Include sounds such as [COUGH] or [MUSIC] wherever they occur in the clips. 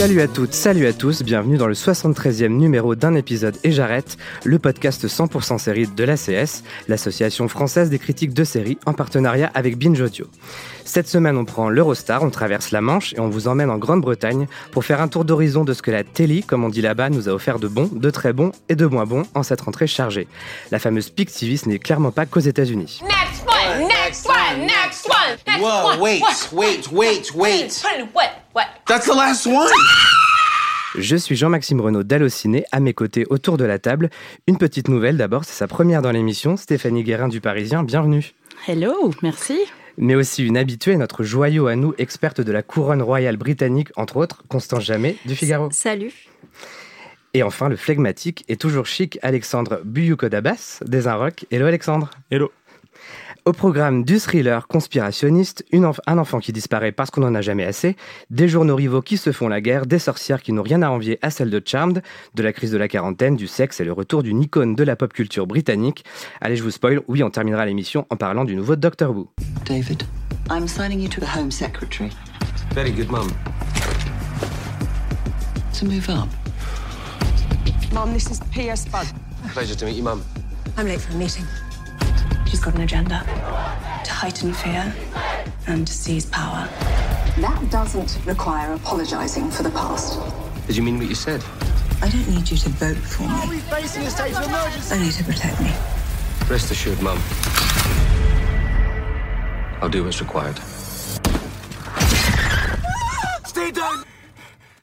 Salut à toutes, salut à tous, bienvenue dans le 73e numéro d'un épisode et j'arrête, le podcast 100% série de l'ACS, l'association française des critiques de séries en partenariat avec Binge Audio. Cette semaine, on prend l'Eurostar, on traverse la Manche et on vous emmène en Grande-Bretagne pour faire un tour d'horizon de ce que la télé, comme on dit là-bas, nous a offert de bon, de très bon et de moins bon en cette rentrée chargée. La fameuse Peak TV, ce n'est clairement pas qu'aux États-Unis. Next one, next one, next one, next Whoa, one. wait, wait, wait, wait. What? What? That's the last one. Je suis Jean-Maxime Renaud d'Allociné, à mes côtés autour de la table. Une petite nouvelle d'abord, c'est sa première dans l'émission, Stéphanie Guérin du Parisien, bienvenue. Hello, merci. Mais aussi une habituée, notre joyau à nous, experte de la couronne royale britannique, entre autres, Constance Jamais du Figaro. Salut. Et enfin, le flegmatique et toujours chic Alexandre Buyukodabas des Inrocks. Hello Alexandre. Hello. Au programme du thriller conspirationniste, une enf- un enfant qui disparaît parce qu'on n'en a jamais assez, des journaux rivaux qui se font la guerre, des sorcières qui n'ont rien à envier à celle de Charmed, de la crise de la quarantaine, du sexe et le retour d'une icône de la pop culture britannique. Allez, je vous spoil, oui, on terminera l'émission en parlant du nouveau Doctor Who. David, I'm signing you to the Home Secretary Very good, Mum. to move up. Mum, this is P.S. Bud. Pleasure to meet you, Mum. I'm late for a meeting. She's got an agenda to heighten fear and to seize power. That doesn't require apologizing for the past. Did you mean what you said? I don't need you to vote for me. Only to protect me. Rest assured, Mum. I'll do what's required.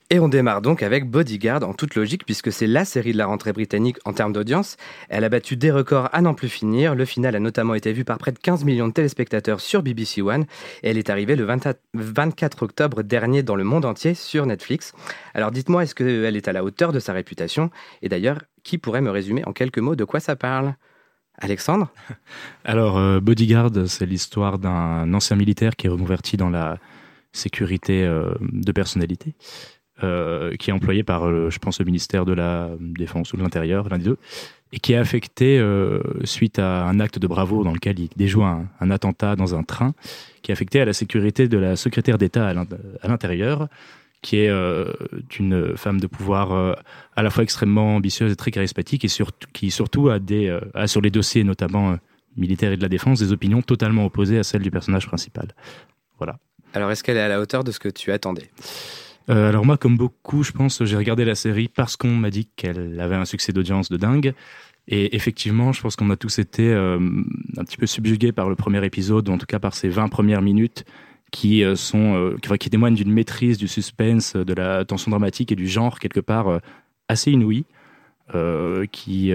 Et on démarre donc avec Bodyguard en toute logique puisque c'est la série de la rentrée britannique en termes d'audience. Elle a battu des records à n'en plus finir. Le final a notamment été vu par près de 15 millions de téléspectateurs sur BBC One et elle est arrivée le 24 24 octobre dernier dans le monde entier sur Netflix. Alors dites-moi, est-ce qu'elle est à la hauteur de sa réputation? Et d'ailleurs, qui pourrait me résumer en quelques mots de quoi ça parle? Alexandre? [LAUGHS] Alors, euh, Bodyguard, c'est l'histoire d'un ancien militaire qui est reconverti dans la sécurité euh, de personnalité, euh, qui est employé par, euh, je pense, le ministère de la Défense ou de l'Intérieur, l'un des deux, et qui est affecté euh, suite à un acte de bravoure dans lequel il déjoue un, attentat dans un train, qui est affecté à la sécurité de la secrétaire d'État à l'in- à l'intérieur, qui est une femme de pouvoir à la fois extrêmement ambitieuse et très charismatique, et qui surtout a, des, a sur les dossiers notamment militaires et de la défense des opinions totalement opposées à celles du personnage principal. Voilà. Alors est-ce qu'elle est à la hauteur de ce que tu attendais? Euh, alors moi, comme beaucoup, je pense, j'ai regardé la série parce qu'on m'a dit qu'elle avait un succès d'audience de dingue. Et effectivement, je pense qu'on a tous été euh, un petit peu subjugués par le premier épisode, ou en tout cas par ces 20 premières minutes qui euh, sont qui, qui témoignent d'une maîtrise du suspense, de la tension dramatique et du genre quelque part assez inouïe, qui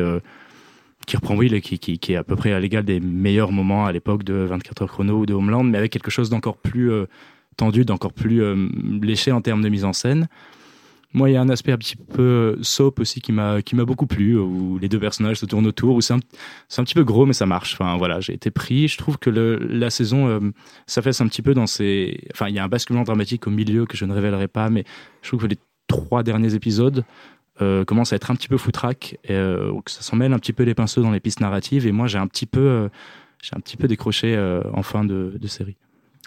qui reprend oui, qui, qui, qui est à peu près à l'égal des meilleurs moments à l'époque de 24 heures chrono ou de Homeland, mais avec quelque chose d'encore plus tendu, d'encore plus euh, léché en termes de mise en scène. Moi, il y a un aspect un petit peu euh, soap aussi qui m'a qui m'a beaucoup plu, où les deux personnages se tournent autour, où c'est un, un petit peu gros, mais ça marche. Enfin, voilà, j'ai été pris. Je trouve que la saison euh, s'affaisse un petit peu dans ses... Enfin, il y a un basculement dramatique au milieu que je ne révélerai pas, mais je trouve que les trois derniers épisodes euh, commencent à être un petit peu foutraque, et, euh, que ça s'en mêle un petit peu les pinceaux dans les pistes narratives, et moi, j'ai un petit peu... euh, j'ai un petit peu décroché euh, en fin de, série.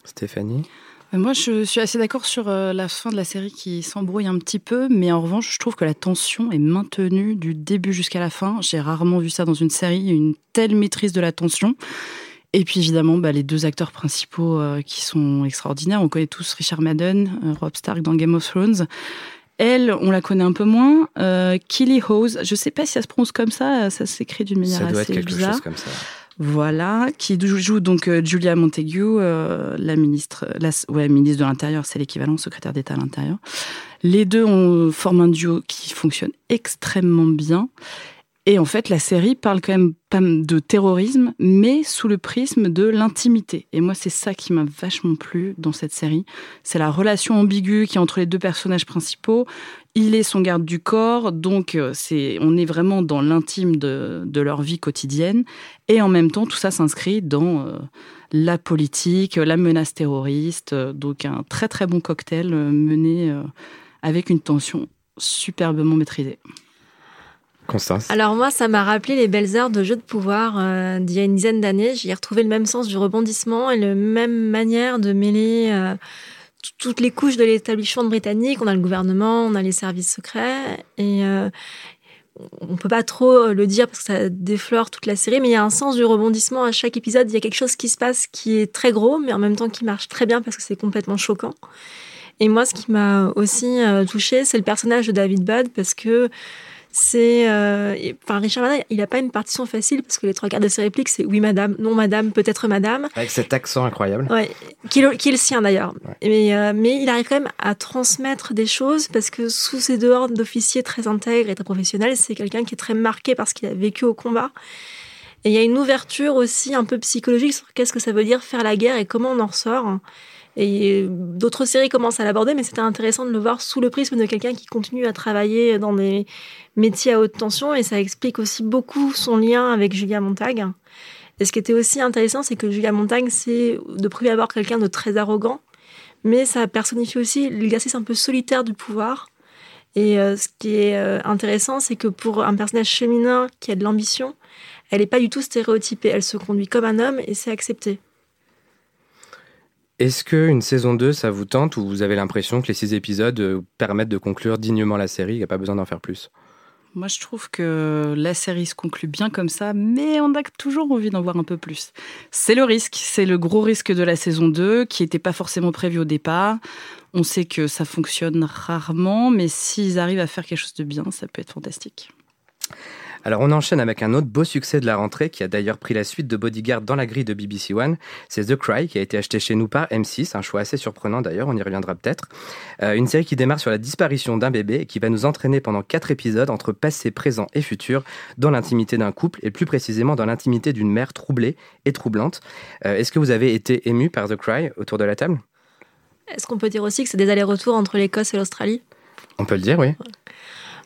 Stéphanie? Euh, Moi, je suis assez d'accord sur euh, la fin de la série qui s'embrouille un petit peu, mais en revanche, je trouve que la tension est maintenue du début jusqu'à la fin. J'ai rarement vu ça dans une série, une telle maîtrise de la tension. Et puis évidemment, bah, les deux acteurs principaux euh, qui sont extraordinaires. On connaît tous Richard Madden, euh, Rob Stark dans Game of Thrones. Elle, on la connaît un peu moins. Euh, Killy Hose, je sais pas si ça se prononce comme ça, ça s'écrit d'une manière Ça doit assez être quelque bizarre. chose comme ça. Voilà, qui joue donc euh, Julia Montague, euh, la ministre, ouais, ministre de l'Intérieur, c'est l'équivalent secrétaire d'État à l'Intérieur. Les deux ont, forment un duo qui fonctionne extrêmement bien. Et en fait, la série parle quand même pas de terrorisme, mais sous le prisme de l'intimité. Et moi, c'est ça qui m'a vachement plu dans cette série. C'est la relation ambiguë qui est entre les deux personnages principaux. Il est son garde du corps, donc euh, c'est, on est vraiment dans l'intime de, leur vie quotidienne. Et en même temps, tout ça s'inscrit dans euh, la politique, la menace terroriste. Donc un très très bon cocktail euh, mené avec une tension superbement maîtrisée. Constance Alors moi, ça m'a rappelé les belles heures de jeu de pouvoir euh, d'il y a une dizaine d'années. J'y ai retrouvé le même sens du rebondissement et la même manière de mêler euh, toutes les couches de l'établissement britannique. On a le gouvernement, on a les services secrets et euh, on peut pas trop le dire parce que ça déflore toute la série, mais il y a un sens du rebondissement à chaque épisode. Il y a quelque chose qui se passe qui est très gros, mais en même temps qui marche très bien parce que c'est complètement choquant. Et moi, ce qui m'a aussi touché, c'est le personnage de David Budd parce que c'est euh, enfin Richard Madden, il a pas une partition facile parce que les trois quarts de ses répliques c'est oui madame, non madame, peut-être madame. Avec cet accent incroyable. Ouais, qui, est le sien d'ailleurs. Mais, euh, mais il arrive quand même à transmettre des choses parce que sous ses deux ordres d'officier très intègre et très professionnel, c'est quelqu'un qui est très marqué parce qu'il a vécu au combat. Et il y a une ouverture aussi un peu psychologique sur qu'est-ce que ça veut dire faire la guerre et comment on en ressort. Et d'autres séries commencent à l'aborder, mais c'était intéressant de le voir sous le prisme de quelqu'un qui continue à travailler dans des métier à haute tension et ça explique aussi beaucoup son lien avec Julia Montagne. Et ce qui était aussi intéressant, c'est que Julia Montagne, c'est de premier abord quelqu'un de très arrogant, mais ça personnifie aussi l'exercice un peu solitaire du pouvoir. Et euh, ce qui est euh, intéressant, c'est que pour un personnage féminin qui a de l'ambition, elle n'est pas du tout stéréotypée. Elle se conduit comme un homme et c'est accepté. Est-ce qu'une saison 2, ça vous tente ou vous avez l'impression que les six épisodes euh, permettent de conclure dignement la série Il n'y a pas besoin d'en faire plus? Moi, je trouve que la série se conclut bien comme ça, mais on a toujours envie d'en voir un peu plus. C'est le risque, c'est le gros risque de la saison 2, qui n'était pas forcément prévu au départ. On sait que ça fonctionne rarement, mais s'ils arrivent à faire quelque chose de bien, ça peut être fantastique. Alors on enchaîne avec un autre beau succès de la rentrée qui a d'ailleurs pris la suite de Bodyguard dans la grille de BBC One. C'est The Cry qui a été acheté chez nous par M6, un choix assez surprenant d'ailleurs, on y reviendra peut-être. Euh, une série qui démarre sur la disparition d'un bébé et qui va nous entraîner pendant quatre épisodes entre passé, présent et futur dans l'intimité d'un couple et plus précisément dans l'intimité d'une mère troublée et troublante. Euh, est-ce que vous avez été ému par The Cry autour de la table? Est-ce qu'on peut dire aussi que c'est des allers-retours entre l'Écosse et l'Australie? On peut le dire, oui.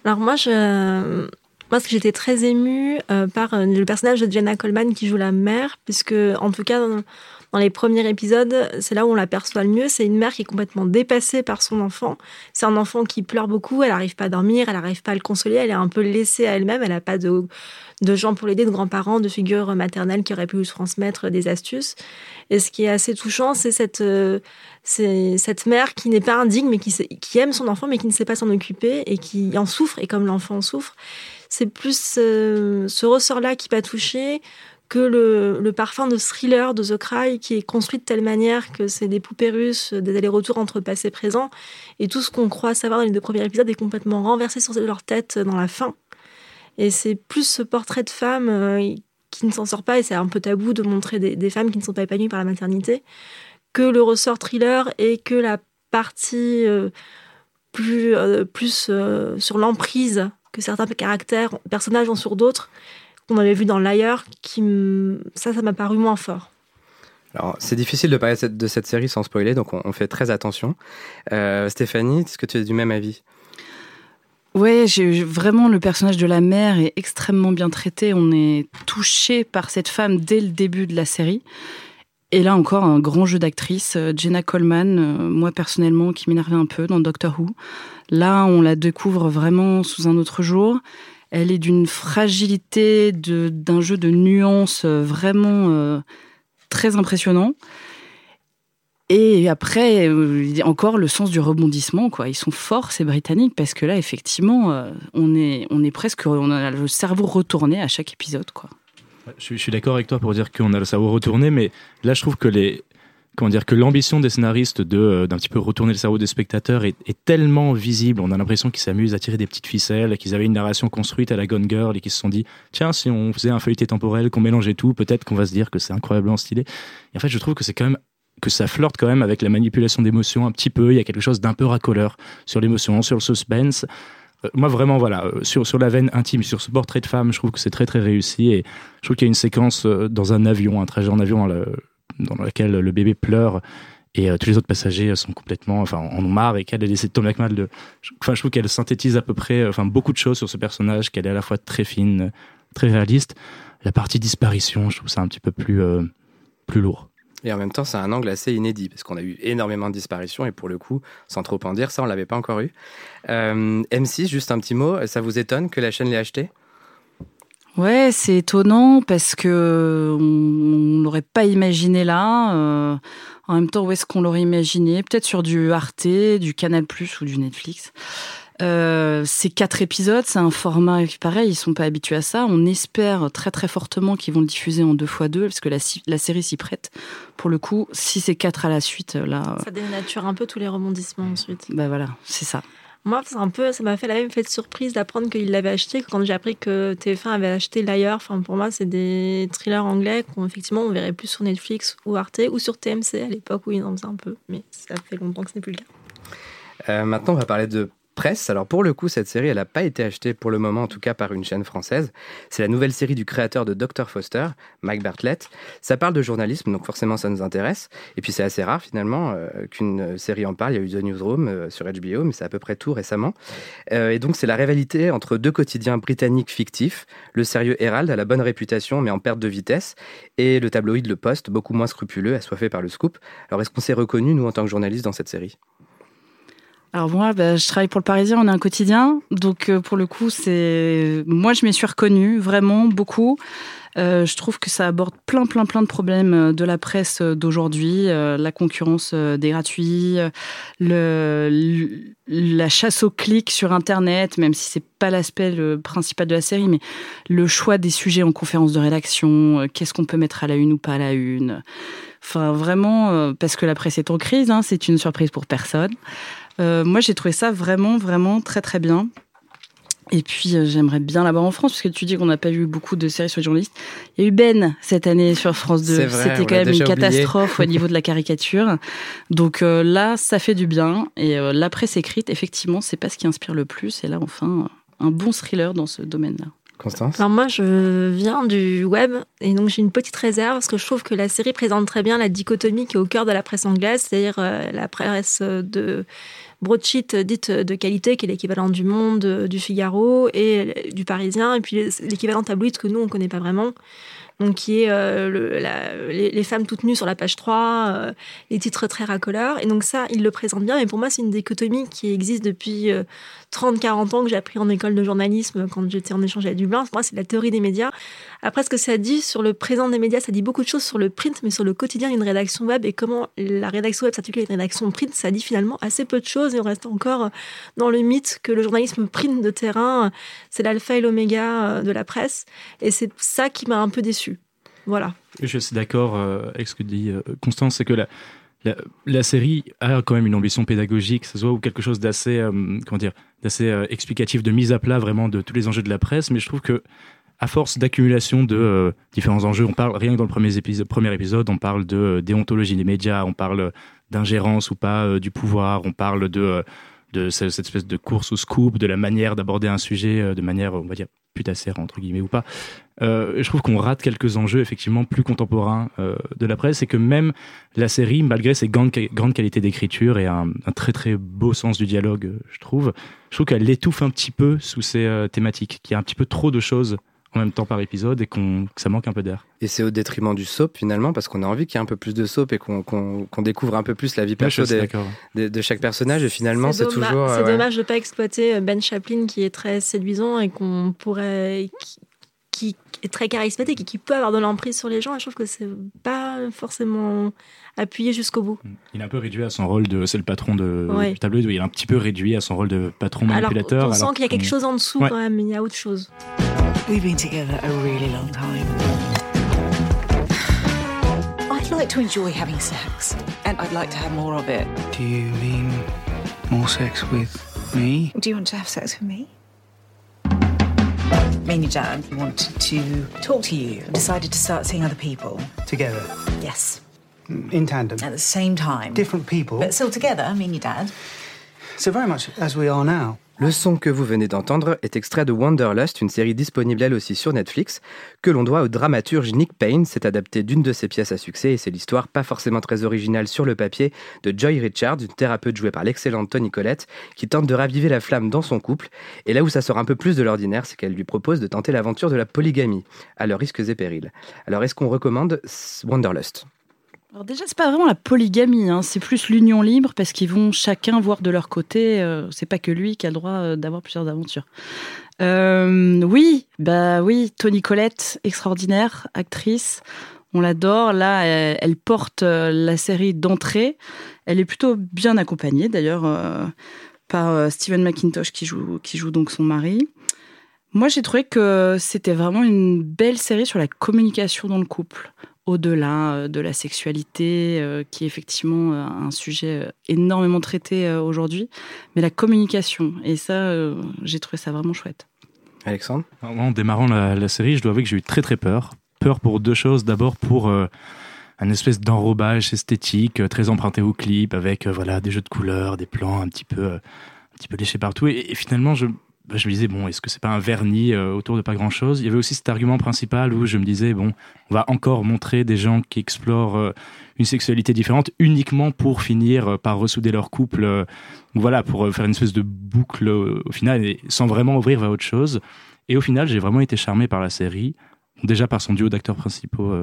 Alors moi, je, moi, que j'étais très émue euh, par euh, le personnage de Jenna Coleman qui joue la mère, puisque, en tout cas, dans, les premiers épisodes, c'est là où on l'aperçoit le mieux. C'est une mère qui est complètement dépassée par son enfant. C'est un enfant qui pleure beaucoup, elle n'arrive pas à dormir, elle n'arrive pas à le consoler, elle est un peu laissée à elle-même, elle n'a pas de, gens pour l'aider, de grands-parents, de figures maternelles qui auraient pu lui transmettre des astuces. Et ce qui est assez touchant, c'est cette, euh, mère qui n'est pas indigne, mais qui, qui aime son enfant, mais qui ne sait pas s'en occuper et qui en souffre, et comme l'enfant en souffre c'est plus euh, ce ressort-là qui m'a touché que le, parfum de thriller de The Cry qui est construit de telle manière que c'est des poupées russes, des allers-retours entre passé et présent, et tout ce qu'on croit savoir dans les deux premiers épisodes est complètement renversé sur leur tête dans la fin. Et c'est plus ce portrait de femme euh, qui ne s'en sort pas, et c'est un peu tabou de montrer des, femmes qui ne sont pas épanouies par la maternité, que le ressort thriller et que la partie euh, plus, plus sur l'emprise que certains caractères, personnages ont sur d'autres, qu'on avait vu dans l'ailleurs, qui ça, ça m'a paru moins fort. Alors, c'est difficile de parler de cette série sans spoiler, donc on, fait très attention. Euh, Stéphanie, est-ce que tu es du même avis? Ouais, j'ai vraiment le personnage de la mère est extrêmement bien traité. On est touché par cette femme dès le début de la série. Et là encore, un grand jeu d'actrice. Euh, Jenna Coleman, euh, moi personnellement, qui m'énervait un peu dans Doctor Who. Là, on la découvre vraiment sous un autre jour. Elle est d'une fragilité, d'un jeu de nuances euh, vraiment très impressionnant. Et après, encore le sens du rebondissement, quoi. Ils sont forts, ces Britanniques, parce que là, effectivement, on est, on est presque, on a le cerveau retourné à chaque épisode, quoi. Je suis d'accord avec toi pour dire qu'on a le cerveau retourné, mais là, je trouve que les, comment dire que l'ambition des scénaristes de euh, d'un petit peu retourner le cerveau des spectateurs est, tellement visible. On a l'impression qu'ils s'amusent à tirer des petites ficelles, qu'ils avaient une narration construite à la Gone Girl et qu'ils se sont dit tiens si on faisait un feuilleté temporel, qu'on mélangeait tout, peut-être qu'on va se dire que c'est incroyablement stylé. Et en fait, je trouve que c'est quand même que ça flirte quand même avec la manipulation d'émotions un petit peu. Il y a quelque chose d'un peu racoleur sur l'émotion, sur le suspense. Euh, moi, vraiment, voilà, euh, sur, sur la veine intime, sur ce portrait de femme, je trouve que c'est très, très réussi. Et je trouve qu'il y a une séquence euh, dans un avion, un trajet en avion, le- dans laquelle le bébé pleure. Et tous les autres passagers sont complètement, enfin, en marre et qu'elle essaie de Tom McMahon de, enfin, je trouve qu'elle synthétise à peu près, enfin, beaucoup de choses sur ce personnage, qu'elle est à la fois très fine, très réaliste. La partie disparition, je trouve ça un petit peu plus, plus lourd. Et en même temps, c'est un angle assez inédit, parce qu'on a eu énormément de disparitions, et pour le coup, sans trop en dire, ça, on l'avait pas encore eu. Euh, M6, juste un petit mot, ça vous étonne que la chaîne l'ait acheté? Ouais, c'est étonnant parce que on on l'aurait pas imaginé là. euh, en même temps, où est-ce qu'on l'aurait imaginé? Peut-être sur du Arte, du Canal+ ou du Netflix. Euh, c'est quatre épisodes, c'est un format pareil, ils sont pas habitués à ça. On espère très très fortement qu'ils vont le diffuser en deux fois deux, parce que la, série s'y prête. Pour le coup, si c'est quatre à la suite, là, Ça dénature un peu tous les rebondissements ensuite. bah voilà, c'est ça. Moi, c'est un peu, ça m'a fait la même fait de surprise d'apprendre qu'il l'avait acheté quand j'ai appris que TF1 avait acheté Liar. Enfin, pour moi, c'est des thrillers anglais qu'on effectivement on verrait plus sur Netflix ou Arte ou sur TMC à l'époque où ils en faisaient un peu. Mais ça fait longtemps que ce n'est plus le cas. Euh, maintenant, on va parler de Alors, pour le coup, cette série, elle n'a pas été achetée pour le moment, en tout cas par une chaîne française. C'est la nouvelle série du créateur de Dr. Foster, Mike Bartlett. Ça parle de journalisme, donc forcément, ça nous intéresse. Et puis, c'est assez rare, finalement, euh, qu'une série en parle. Il y a eu The Newsroom euh, sur HBO, mais c'est à peu près tout récemment. Euh, et donc, c'est la rivalité entre deux quotidiens britanniques fictifs, le sérieux Herald, à la bonne réputation, mais en perte de vitesse, et le tabloïd Le Poste, beaucoup moins scrupuleux, assoiffé par le scoop. Alors, est-ce qu'on s'est reconnu, nous, en tant que journalistes, dans cette série? Alors moi, bah, je travaille pour le Parisien, on a un quotidien, donc euh, pour le coup, c'est moi je m'y suis reconnue vraiment beaucoup. Euh, je trouve que ça aborde plein, plein, plein de problèmes euh, de la presse d'aujourd'hui, la concurrence des gratuits, la chasse au clic sur Internet, même si c'est pas l'aspect principal de la série, mais le choix des sujets en conférence de rédaction, qu'est-ce qu'on peut mettre à la une ou pas à la une. Enfin, vraiment, parce que la presse est en crise, hein, c'est une surprise pour personne. Euh, moi, j'ai trouvé ça vraiment, vraiment très, très bien. Et puis, euh, j'aimerais bien l'avoir en France, parce que tu dis qu'on n'a pas eu beaucoup de séries sur les journalistes. Il y a eu Ben cette année sur France 2. C'est vrai, C'était quand même une catastrophe au niveau de la [LAUGHS] caricature. Donc euh, là, ça fait du bien. Et euh, la presse écrite, effectivement, c'est pas ce qui inspire le plus. Et là, enfin, un bon thriller dans ce domaine-là. Constance Alors moi, je viens du web et donc j'ai une petite réserve parce que je trouve que la série présente très bien la dichotomie qui est au cœur de la presse anglaise, c'est-à-dire euh, la presse de broadsheet dite de qualité, qui est l'équivalent du Monde, du Figaro et du Parisien, et puis l'équivalent tabloïd que nous, on connaît pas vraiment. Donc, qui est euh, les femmes toutes nues sur la page 3, euh, les titres très racoleurs. Et donc, ça, il le présente bien. Mais pour moi, c'est une dichotomie qui existe depuis euh, 30-40 ans que j'ai appris en école de journalisme quand j'étais en échange à Dublin. Moi, c'est la théorie des médias. Après, ce que ça dit sur le présent des médias, ça dit beaucoup de choses sur le print, mais sur le quotidien d'une rédaction web et comment la rédaction web s'articule avec une rédaction print, ça dit finalement assez peu de choses et on reste encore dans le mythe que le journalisme print de terrain, c'est l'alpha et l'oméga euh, de la presse. Et c'est ça qui m'a un peu déçu. Voilà. Je suis d'accord euh, avec ce que dit euh, Constance, c'est que la, la, série a quand même une ambition pédagogique, ça se voit, ou quelque chose d'assez, euh, comment dire, d'assez euh, explicatif, de mise à plat vraiment de tous les enjeux de la presse. Mais je trouve que à force d'accumulation de euh, différents enjeux, on parle rien que dans le premier épisode, premier épisode, on parle de déontologie des médias, on parle d'ingérence ou pas du pouvoir, on parle de de ce- cette espèce de course au scoop, de la manière d'aborder un sujet euh, de manière, on va dire, putassière, entre guillemets, ou pas. Euh, je trouve qu'on rate quelques enjeux, effectivement, plus contemporains euh, de la presse, et que même la série, malgré ses grandes, grandes qualités d'écriture et un, très très beau sens du dialogue, je trouve, je trouve qu'elle l'étouffe un petit peu sous euh, thématiques, qu'il y a un petit peu trop de choses en même temps par épisode et qu'on, que ça manque un peu d'air. Et c'est au détriment du soap finalement, parce qu'on a envie qu'il y ait un peu plus de soap et qu'on qu'on- qu'on découvre un peu plus la vie perso des- des- de chaque personnage. Et finalement, c'est toujours. C'est euh, ouais. dommage de ne pas exploiter Ben Chaplin qui est très séduisant et qu'on pourrait. Qui, qui est très charismatique et qui peut avoir de l'emprise sur les gens. Et je trouve que c'est pas forcément appuyé jusqu'au bout. Il est un peu réduit à son rôle de. C'est le patron de, Ouais. du tableau, il est un petit peu réduit à son rôle de patron Alors, manipulateur. on sent alors qu'il y a quelque chose en dessous Ouais. quand même, mais il y a autre chose. We've been together a really long time. I'd like to enjoy having sex, and I'd like to have more of it. Do you mean more sex with me? Do you want to have sex with me? Me and your dad wanted to talk to you and decided to start seeing other people. Together. Yes, mm, In tandem. at the same time. Different people. But still together, me and your dad. So very much as we are now. Le son que vous venez d'entendre est extrait de Wanderlust, une série disponible elle aussi sur Netflix, que l'on doit au dramaturge Nick Payne. C'est adapté d'une de ses pièces à succès et c'est l'histoire pas forcément très originale sur le papier de Joy Richards, une thérapeute jouée par l'excellente Tony Collette, qui tente de raviver la flamme dans son couple. Et là où ça sort un peu plus de l'ordinaire, c'est qu'elle lui propose de tenter l'aventure de la polygamie, à leurs risques et périls. Alors est-ce qu'on recommande Wanderlust? Alors déjà, c'est pas vraiment la polygamie, hein, c'est plus l'union libre parce qu'ils vont chacun voir de leur côté. euh, c'est pas que lui qui a le droit euh, d'avoir plusieurs aventures. Euh, oui, bah oui, Tony Collette, extraordinaire actrice. On l'adore. Là, elle, elle porte euh, la série d'entrée. Elle est plutôt bien accompagnée, d'ailleurs, par Steven McIntosh qui joue, qui joue donc son mari. Moi, j'ai trouvé que c'était vraiment une belle série sur la communication dans le couple, au-delà euh, de la sexualité, euh, qui est effectivement euh, un sujet énormément traité aujourd'hui, mais la communication. Et ça, j'ai trouvé ça vraiment chouette. Alexandre? En démarrant la, la série, je dois avouer que j'ai eu très très peur. Peur pour deux choses. D'abord pour euh, un espèce d'enrobage esthétique très emprunté au clip, avec euh, voilà des jeux de couleurs, des plans un petit peu, euh, un petit peu léchés partout. Et, et finalement, je, je me disais bon, est-ce que c'est pas un vernis euh, autour de pas grand chose Il y avait aussi cet argument principal où je me disais bon, on va encore montrer des gens qui explorent euh, une sexualité différente uniquement pour finir euh, par ressouder leur couple. voilà, pour faire une espèce de boucle au final, sans vraiment ouvrir vers autre chose. Et au final, j'ai vraiment été charmé par la série. Déjà par son duo d'acteurs principaux,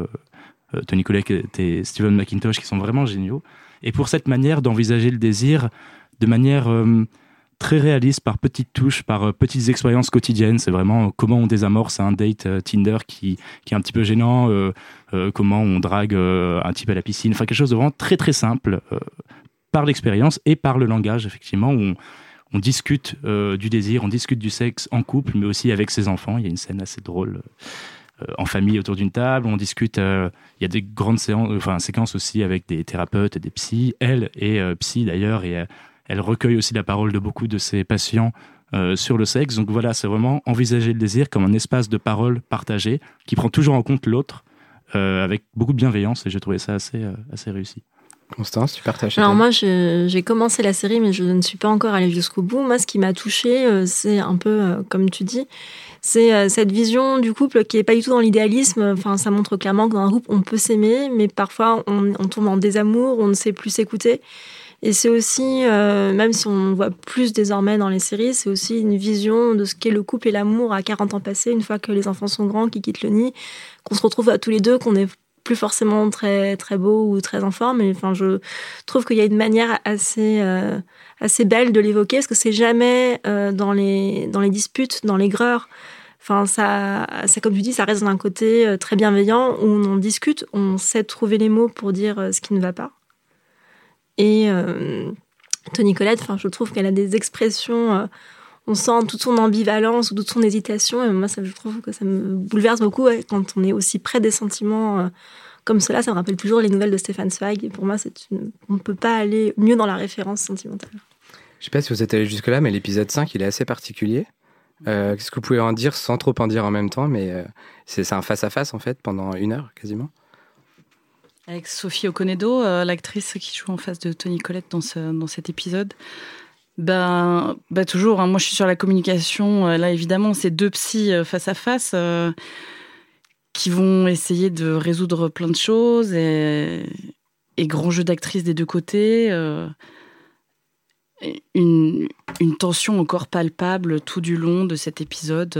Tony Collette et Steven McIntosh, qui sont vraiment géniaux. Et pour cette manière d'envisager le désir de manière très réaliste, par petites touches, par euh, petites expériences quotidiennes. C'est vraiment euh, comment on désamorce un date euh, Tinder qui, qui est un petit peu gênant, comment on drague un type à la piscine. Enfin, quelque chose de vraiment très très simple par l'expérience et par le langage, effectivement, où on, discute du désir, on discute du sexe en couple, mais aussi avec ses enfants. Il y a une scène assez drôle en famille autour d'une table. On discute. il y a des grandes séances, enfin séquences aussi avec des thérapeutes et des psys. Elle euh, psy d'ailleurs et elle recueille aussi la parole de beaucoup de ses patients euh, sur le sexe. Donc voilà, c'est vraiment envisager le désir comme un espace de parole partagé qui prend toujours en compte l'autre euh, avec beaucoup de bienveillance et j'ai trouvé ça assez euh, assez réussi. Constance, tu partages Alors moi, j'ai commencé la série, mais je ne suis pas encore allée jusqu'au bout. Moi, ce qui m'a touchée, c'est un peu, comme tu dis, c'est cette vision du couple qui est pas du tout dans l'idéalisme. Enfin, ça montre clairement que dans un couple, on peut s'aimer, mais parfois, on, on tombe en désamour, on ne sait plus s'écouter. Et c'est aussi, euh, même si on voit plus désormais dans les séries, c'est aussi une vision de ce qu'est le couple et l'amour à 40 ans passés, une fois que les enfants sont grands, qu'ils quittent le nid, qu'on se retrouve à tous les deux, qu'on est plus forcément très très beau ou très en forme. Mais enfin, je trouve qu'il y a une manière assez euh, assez belle de l'évoquer, parce que c'est jamais euh, dans les dans les disputes, dans les greurs. Enfin, ça, c'est comme tu dis, ça reste d'un côté très bienveillant où on en discute, on sait trouver les mots pour dire ce qui ne va pas. Et euh, Tony Collette, je trouve qu'elle a des expressions. euh, on sent toute son ambivalence ou toute son hésitation. Et moi, ça, je trouve que ça me bouleverse beaucoup quand on est aussi près des sentiments euh, comme cela. Ça me rappelle toujours les nouvelles de Stéphane Zweig. Et pour moi, on ne peut pas aller mieux dans la référence sentimentale. Je sais pas si vous êtes allé jusque-là, mais l'épisode 5, il est assez particulier. Qu'est-ce que vous pouvez en dire sans trop en dire en même temps Mais c'est un face-à-face, en fait, pendant une heure, quasiment. Avec Sophie Okonedo, euh, l'actrice qui joue en face de Tony Collette dans, dans cet épisode. Ben, ben toujours, hein, moi je suis sur la communication. euh, Là, évidemment, c'est deux psys euh, face à face qui vont essayer de résoudre plein de choses et, grand jeu d'actrice des deux côtés. une tension encore palpable tout du long de cet épisode.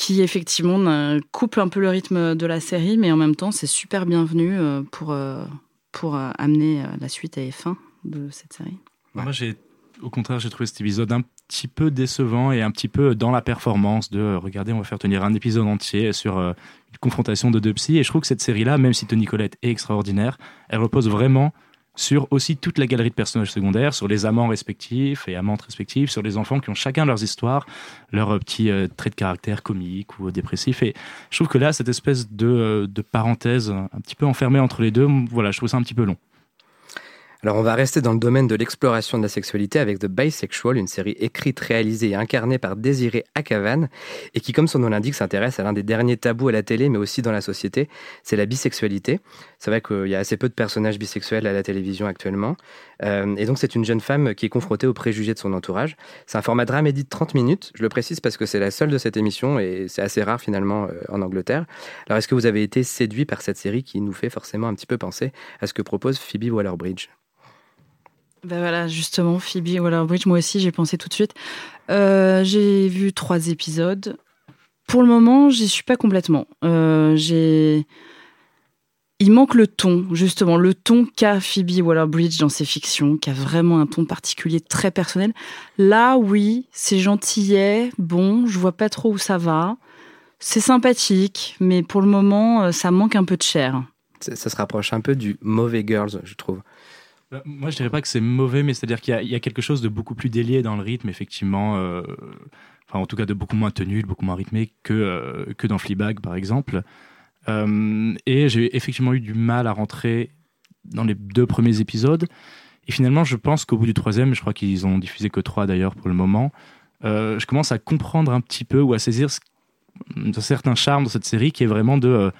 Qui effectivement coupe un peu le rythme de la série, mais en même temps c'est super bienvenu euh, pour, euh, pour euh, amener la suite et fin de cette série. Moi, j'ai, au contraire, j'ai trouvé cet épisode un petit peu décevant et un petit peu dans la performance de regardez, on va faire tenir un épisode entier sur une confrontation de deux psys. Et je trouve que cette série-là, même si Tony Collette est extraordinaire, elle repose vraiment sur aussi toute la galerie de personnages secondaires, sur les amants respectifs et amantes respectives, sur les enfants qui ont chacun leurs histoires, leurs euh, petits euh, traits de caractère comiques ou euh, dépressifs. Et je trouve que là, cette espèce de, de parenthèse un petit peu enfermée entre les deux, voilà, je trouve ça un petit peu long. Alors on va rester dans le domaine de l'exploration de la sexualité avec The Bisexual, une série écrite, réalisée et incarnée par Désiré Akavan et qui, comme son nom l'indique, s'intéresse à l'un des derniers tabous à la télé mais aussi dans la société, c'est la bisexualité. C'est vrai qu'il y a assez peu de personnages bisexuels à la télévision actuellement. Euh, et donc c'est une jeune femme qui est confrontée aux préjugés de son entourage. C'est un format dramédie de 30 minutes, je le précise parce que c'est la seule de cette émission et c'est assez rare finalement euh, en Angleterre. Alors est-ce que vous avez été séduit par cette série qui nous fait forcément un petit peu penser à ce que propose Phoebe Waller-Bridge? Ben voilà, justement, Phoebe Waller-Bridge, moi aussi, j'ai pensé tout de suite. Euh, j'ai vu trois épisodes. Pour le moment, j'y suis pas complètement. J'ai... Il manque le ton, justement, le ton qu'a Phoebe Waller-Bridge dans ses fictions, qui a vraiment un ton particulier très personnel. Là, oui, c'est gentillet, bon, je vois pas trop où ça va. C'est sympathique, mais pour le moment, euh, ça manque un peu de chair. ça, ça se rapproche un peu du mauvais Girls, je trouve. Bah, Moi, je dirais pas que c'est mauvais, mais c'est-à-dire qu'il y a- il y, a quelque chose de beaucoup plus délié dans le rythme, effectivement. euh, enfin, en tout cas, de beaucoup moins tenu, de beaucoup moins rythmé que, euh, que dans Fleabag, par exemple. Euh, et j'ai effectivement eu du mal à rentrer dans les deux premiers épisodes. Et finalement, je pense qu'au bout du troisième, je crois qu'ils ont diffusé que trois d'ailleurs pour le moment, euh, je commence à comprendre un petit peu ou à saisir un certain charme dans cette série qui est vraiment de, euh,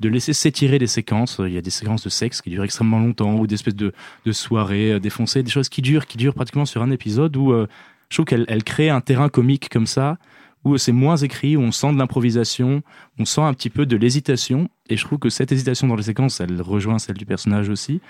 de laisser s'étirer des séquences. Il y a des séquences de sexe qui durent extrêmement longtemps ou des espèces de, de soirées défoncées, des choses qui durent, qui durent pratiquement sur un épisode où je trouve qu'elle elle crée un terrain comique comme ça où c'est moins écrit, où on sent de l'improvisation, on sent un petit peu de l'hésitation. Et je trouve que cette hésitation dans les séquences, elle rejoint celle du personnage aussi.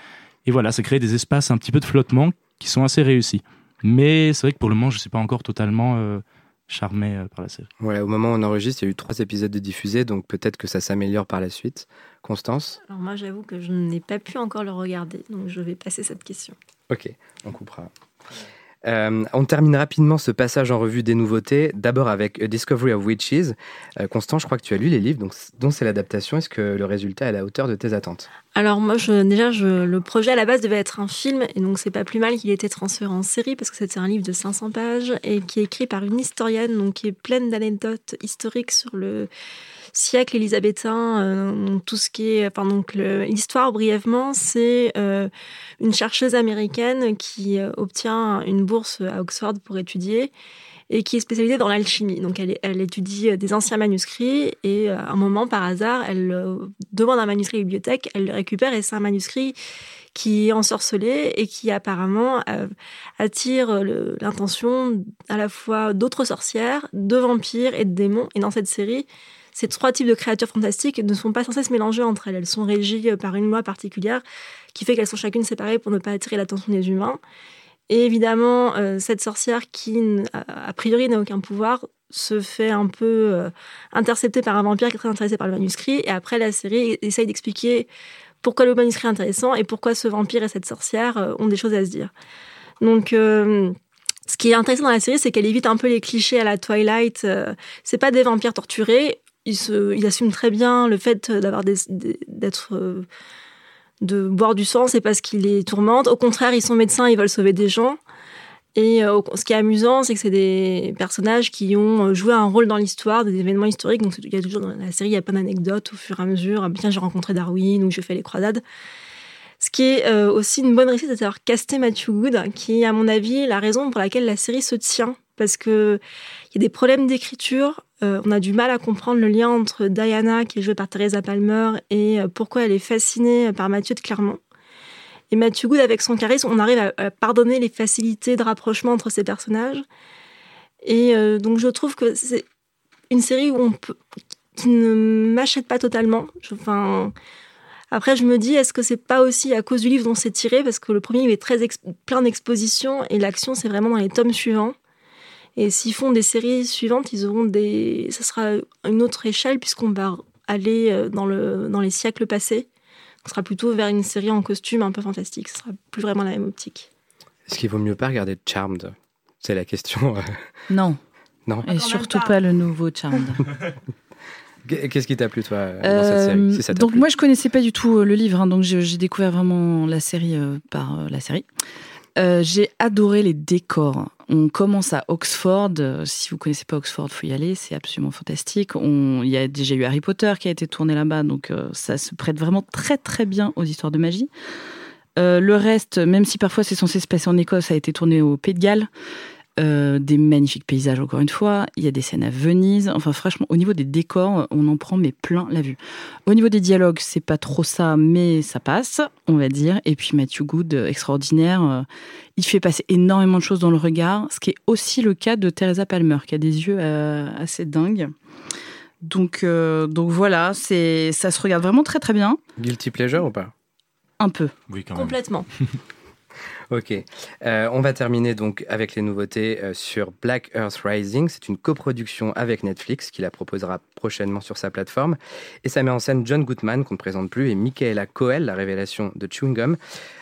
Et voilà, ça crée des espaces un petit peu de flottement qui sont assez réussis. Mais c'est vrai que pour le moment, je ne suis pas encore totalement euh, charmé euh, par la série. Voilà, au moment où on enregistre, il y a eu trois épisodes de diffusés, donc peut-être que ça s'améliore par la suite. Constance? Alors moi, j'avoue que je n'ai pas pu encore le regarder, donc je vais passer cette question. Ok, on coupera. Euh, on termine rapidement ce passage en revue des nouveautés, d'abord avec Discovery of Witches. Euh, Constant, je crois que tu as lu les livres, donc, dont c'est l'adaptation. Est-ce que le résultat est à la hauteur de tes attentes? Alors moi, je, déjà, le projet à la base devait être un film, et donc c'est pas plus mal qu'il ait été transféré en série, parce que c'était un livre de 500 pages, et qui est écrit par une historienne, donc qui est pleine d'anecdotes historiques sur le siècle élisabétain, euh, tout ce qui est... Enfin, donc l'histoire, brièvement, c'est euh, une chercheuse américaine qui euh, obtient une bourse à Oxford pour étudier, et qui est spécialisée dans l'alchimie. Donc elle, elle étudie des anciens manuscrits et à un moment, par hasard, elle demande un manuscrit à la bibliothèque, elle le récupère et c'est un manuscrit qui est ensorcelé et qui apparemment attire l'intention à la fois d'autres sorcières, de vampires et de démons. Et dans cette série, ces trois types de créatures fantastiques ne sont pas censées se mélanger entre elles. Elles sont régies euh, par une loi particulière qui fait qu'elles sont chacune séparées pour ne pas attirer l'attention des humains. Et évidemment, euh, cette sorcière qui, a priori, n'a aucun pouvoir, se fait un peu euh, intercepter par un vampire qui est très intéressé par le manuscrit. Et après, la série essaye d'expliquer pourquoi le manuscrit est intéressant et pourquoi ce vampire et cette sorcière euh, ont des choses à se dire. Donc, ce qui est intéressant dans la série, c'est qu'elle évite un peu les clichés à la Twilight. C'est pas des vampires torturés. Ils, se, ils assument très bien le fait d'avoir d'être euh, de boire du sang, c'est parce qu'il les tourmente. Au contraire, ils sont médecins, ils veulent sauver des gens. Et euh, ce qui est amusant, c'est que c'est des personnages qui ont euh, joué un rôle dans l'histoire, des événements historiques. Donc, il y a toujours dans la série, il y a plein d'anecdotes au fur et à mesure. Ah, Bien, j'ai rencontré Darwin ou j'ai fait les croisades. Ce qui est aussi une bonne réussite, c'est d'avoir casté Matthew Good, qui est, à mon avis, la raison pour laquelle la série se tient. Parce que il y a des problèmes d'écriture. Euh, on a du mal à comprendre le lien entre Diana, qui est jouée par Teresa Palmer, et euh, pourquoi elle est fascinée par Mathieu de Clermont. Et Matthew Good, avec son charisme, on arrive à, pardonner les facilités de rapprochement entre ces personnages. Et euh, donc, je trouve que c'est une série où on qui ne m'achète pas totalement. Enfin, après, je me dis, est-ce que c'est pas aussi à cause du livre dont c'est tiré? Parce que le premier livre est très plein d'expositions et l'action, c'est vraiment dans les tomes suivants. Et s'ils font des séries suivantes, ils auront des. Ça sera une autre échelle puisqu'on va aller euh, dans, le, dans les siècles passés. On sera plutôt vers une série en costume un peu fantastique. Ce sera plus vraiment la même optique. Est-ce qu'il vaut mieux pas regarder Charmed C'est la question. euh. Non. Non. Et surtout pas le nouveau Charmed. [LAUGHS] Qu'est-ce qui t'a plu, toi, dans Euh, cette série si ça t'a donc plu? moi je connaissais pas du tout euh, le livre, hein, donc j'ai j'ai découvert vraiment la série euh, par euh, la série. Euh, j'ai adoré les décors. On commence à Oxford. si vous connaissez pas Oxford, faut y aller. C'est absolument fantastique. On, il y a déjà eu Harry Potter qui a été tourné là-bas, donc euh, ça se prête vraiment très très bien aux histoires de magie. Euh, le reste, même si parfois c'est censé se passer en Écosse, a été tourné au Pays de Galles. Euh, des magnifiques paysages, encore une fois. Il y a des scènes à Venise. Enfin, franchement, au niveau des décors, on en prend mais plein la vue. Au niveau des dialogues, c'est pas trop ça, mais ça passe, on va dire. Et puis Matthew Good, euh, extraordinaire. euh, Il fait passer énormément de choses dans le regard, ce qui est aussi le cas de Teresa Palmer, qui a des yeux euh, assez dingues. Donc, euh, donc voilà, c'est ça se regarde vraiment très très bien. Guilty pleasure ou pas? Un peu. Oui, quand Complètement. [LAUGHS] Ok. Euh, on va terminer donc avec les nouveautés euh, sur Black Earth Rising. C'est une coproduction avec Netflix qui la proposera prochainement sur sa plateforme. Et ça met en scène John Goodman, qu'on ne présente plus, et Michaela Coel, la révélation de Chewing Gum.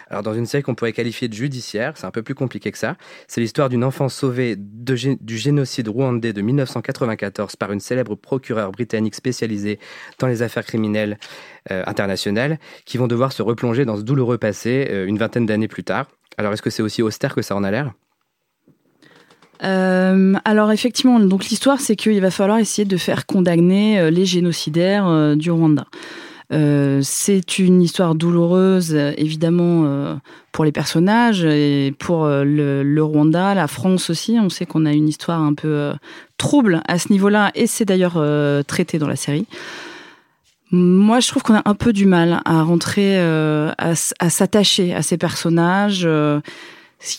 Alors, dans une série qu'on pourrait qualifier de judiciaire, c'est un peu plus compliqué que ça. C'est l'histoire d'une enfant sauvée du génocide rwandais de 1994 par une célèbre procureure britannique spécialisée dans les affaires criminelles euh, internationales qui vont devoir se replonger dans ce douloureux passé euh, une vingtaine d'années plus tard. Alors, est-ce que c'est aussi austère que ça en a l'air? Euh, alors effectivement, donc l'histoire, c'est qu'il va falloir essayer de faire condamner les génocidaires du Rwanda. Euh, c'est une histoire douloureuse, évidemment, euh, pour les personnages et pour euh, le, Rwanda, la France aussi. On sait qu'on a une histoire un peu trouble à ce niveau-là, et c'est d'ailleurs traité dans la série. Moi, je trouve qu'on a un peu du mal à rentrer, à, s'attacher à ces personnages. euh,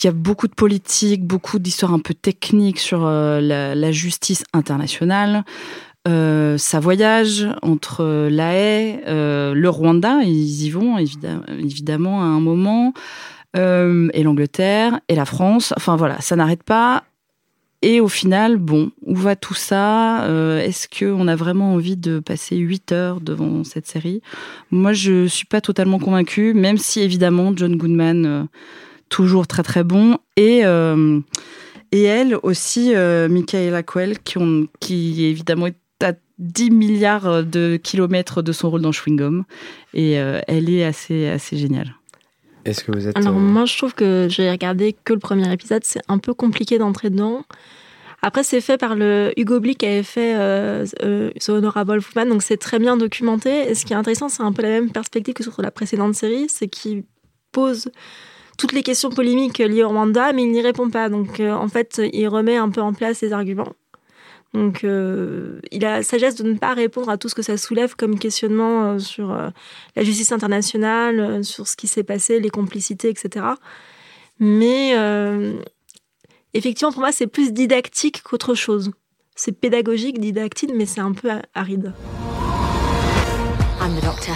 il y a beaucoup de politique, beaucoup d'histoires un peu techniques sur la justice internationale. Euh, ça voyage entre La Haye, euh, le Rwanda, ils y vont évidemment, à un moment, euh, et l'Angleterre, et la France. Enfin voilà, ça n'arrête pas. Et au final, bon, où va tout ça? Euh, Est-ce qu'on a vraiment envie de passer 8 heures devant cette série? Moi, je suis pas totalement convaincue, même si évidemment John Goodman, toujours très très bon, et et elle aussi, Michaela Coel, qui, qui évidemment est à 10 milliards de kilomètres de son rôle dans Chewing Gum, et euh, elle est assez assez géniale. Est-ce que vous êtes. Alors euh, moi, je trouve que j'ai regardé que le premier épisode, c'est un peu compliqué d'entrer dedans. Après, c'est fait par le Hugo Blick qui avait fait euh, euh, The Honorable Woman, donc c'est très bien documenté. Et ce qui est intéressant, c'est un peu la même perspective que sur la précédente série, c'est qu'il pose toutes les questions polémiques liées au Rwanda, mais il n'y répond pas. Donc euh, en fait, il remet un peu en place ses arguments. Donc, euh, il a la sagesse de ne pas répondre à tout ce que ça soulève comme questionnement euh, sur euh, la justice internationale, euh, sur ce qui s'est passé, les complicités, etc. Mais euh, effectivement, pour moi, c'est plus didactique qu'autre chose. C'est pédagogique, didactique, mais c'est un peu aride. I'm the doctor.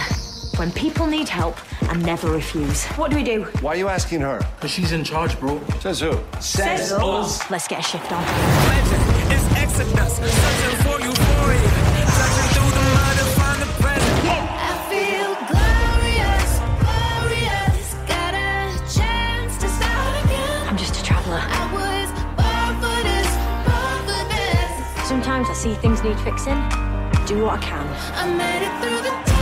When people need help, I never refuse. What do we do? Why are you asking her? Because she's in charge, bro. Says who? Says us. Let's get a shift on. It's Exodus, searching for euphoria, searching through the mud to find the present. I feel glorious, glorious. Got a chance to start again. I'm just a traveller. I was born for this, born for this. Sometimes I see things need fixing. Do what I can. I made it through the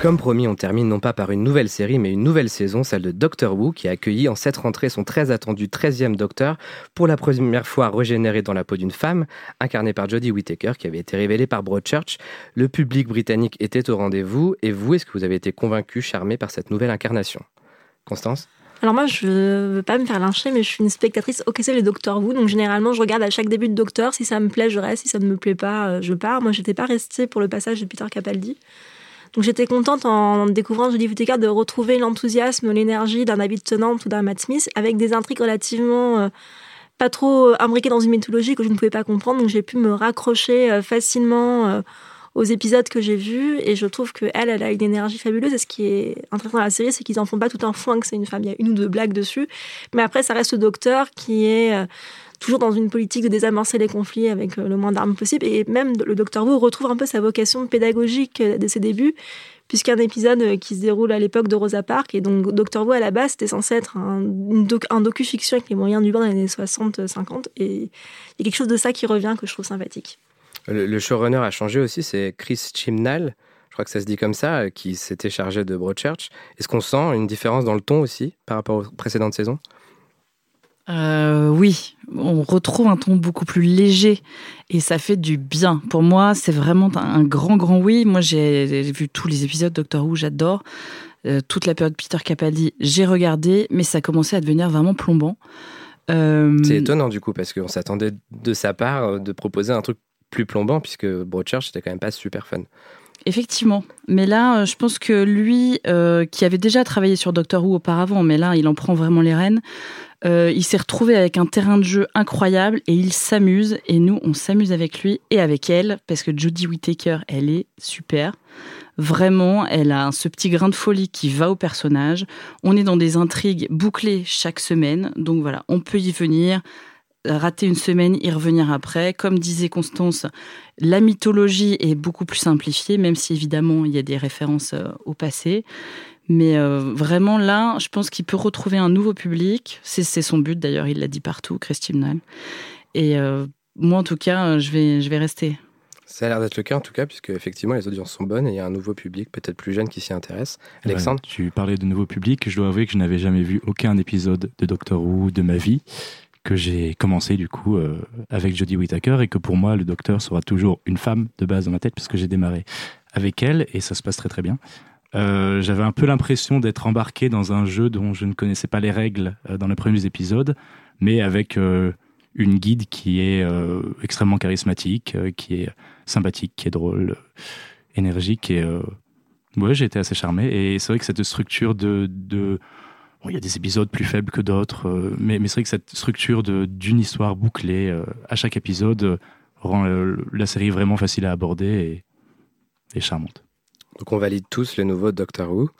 Comme promis, on termine non pas par une nouvelle série, mais une nouvelle saison, celle de Doctor Who, qui a accueilli en cette rentrée son très attendu 13e Docteur, pour la première fois régénéré dans la peau d'une femme, incarnée par Jodie Whittaker, qui avait été révélée par Broadchurch. Le public britannique était au rendez-vous, et vous, est-ce que vous avez été convaincu, charmé par cette nouvelle incarnation? Constance? Alors moi, je veux pas me faire lyncher, mais je suis une spectatrice au c'est le Docteur Who, donc généralement, je regarde à chaque début de Docteur. Si ça me plaît, je reste. Si ça ne me plaît pas, euh, je pars. Moi, j'étais pas restée pour le passage de Peter Capaldi. Donc j'étais contente en découvrant Jodie Whittaker de retrouver l'enthousiasme, l'énergie d'un David Tennant ou d'un Matt Smith avec des intrigues relativement euh, pas trop imbriquées dans une mythologie que je ne pouvais pas comprendre. Donc j'ai pu me raccrocher euh, facilement euh, aux épisodes que j'ai vus et je trouve que elle, a une énergie fabuleuse. Et ce qui est intéressant dans la série, c'est qu'ils en font pas tout un foin que c'est une femme. Il y a une ou deux blagues dessus, mais après ça reste le docteur qui est euh, toujours dans une politique de désamorcer les conflits avec euh, le moins d'armes possible. Et même le docteur Who retrouve un peu sa vocation pédagogique euh, de ses débuts, puisqu'un épisode euh, qui se déroule à l'époque de Rosa Parks, et donc Doctor Who à la base, c'était censé être un, docu-fiction avec les moyens du bord les années 60-50, et il y a quelque chose de ça qui revient que je trouve sympathique. Le, le showrunner a changé aussi, c'est Chris Chimnall, je crois que ça se dit comme ça, qui s'était chargé de Broadchurch. Est-ce qu'on sent une différence dans le ton aussi par rapport aux précédentes saisons? Euh, oui, on retrouve un ton beaucoup plus léger et ça fait du bien. Pour moi, c'est vraiment un grand, grand oui. Moi, j'ai vu tous les épisodes Doctor Who, j'adore. Euh, toute la période Peter Capaldi, j'ai regardé, mais ça commençait à devenir vraiment plombant. Euh, C'est étonnant du coup, parce qu'on s'attendait de sa part de proposer un truc plus plombant, puisque Broadchurch c'était quand même pas super fun. Effectivement. Mais là, euh, je pense que lui, euh, qui avait déjà travaillé sur Doctor Who auparavant, mais là, il en prend vraiment les rênes, euh, il s'est retrouvé avec un terrain de jeu incroyable et il s'amuse. Et nous, on s'amuse avec lui et avec elle, parce que Jodie Whittaker, elle est super. Vraiment, elle a ce petit grain de folie qui va au personnage. On est dans des intrigues bouclées chaque semaine. Donc voilà, on peut y venir rater une semaine, y revenir après. Comme disait Constance, la mythologie est beaucoup plus simplifiée, même si évidemment il y a des références euh, au passé. Mais euh, vraiment là, je pense qu'il peut retrouver un nouveau public. C'est c'est son but d'ailleurs, il l'a dit partout, Christine Nall. Et euh, moi en tout cas, je vais, je vais rester. Ça a l'air d'être le cas en tout cas, puisque effectivement les audiences sont bonnes et il y a un nouveau public, peut-être plus jeune, qui s'y intéresse. Alexandre? Ouais, tu parlais de nouveau public. Je dois avouer que je n'avais jamais vu aucun épisode de Doctor Who de ma vie, que j'ai commencé du coup euh, avec Jodie Whittaker et que pour moi le Docteur sera toujours une femme de base dans ma tête puisque j'ai démarré avec elle et ça se passe très très bien. Euh, J'avais un peu l'impression d'être embarqué dans un jeu dont je ne connaissais pas les règles euh, dans les premiers épisodes, mais avec une guide qui est extrêmement charismatique, qui est sympathique, qui est drôle, énergique et ouais, j'ai été assez charmé. Et c'est vrai que cette structure de il y a des épisodes plus faibles que d'autres, euh, mais, c'est vrai que cette structure d'une histoire bouclée euh, à chaque épisode euh, rend la série vraiment facile à aborder et, charmante. Donc on valide tous le nouveau Doctor Who.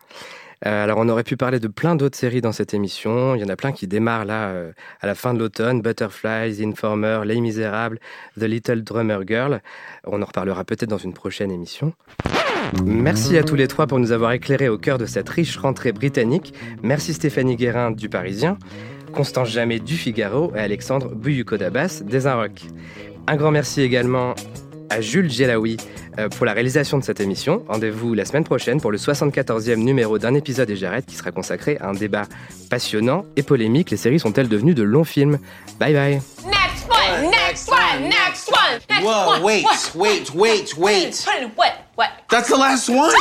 Alors on aurait pu parler de plein d'autres séries dans cette émission. Il y en a plein qui démarrent là à la fin de l'automne. Butterflies, Informer, Les Misérables, The Little Drummer Girl. On en reparlera peut-être dans une prochaine émission. Merci à tous les trois pour nous avoir éclairés au cœur de cette riche rentrée britannique. Merci Stéphanie Guérin du Parisien, Constance Jamais du Figaro et Alexandre Buyuko-Dabas des Inrocks. Un grand merci également à Jules Gelaoui euh, pour la réalisation de cette émission. Rendez-vous la semaine prochaine pour le 74e numéro d'un épisode des Jarrettes qui sera consacré à un débat passionnant et polémique. Les séries sont-elles devenues de longs films? Bye bye Next one, next one, next one, next Whoa, one. wait, wait, wait, wait. What? That's the last one.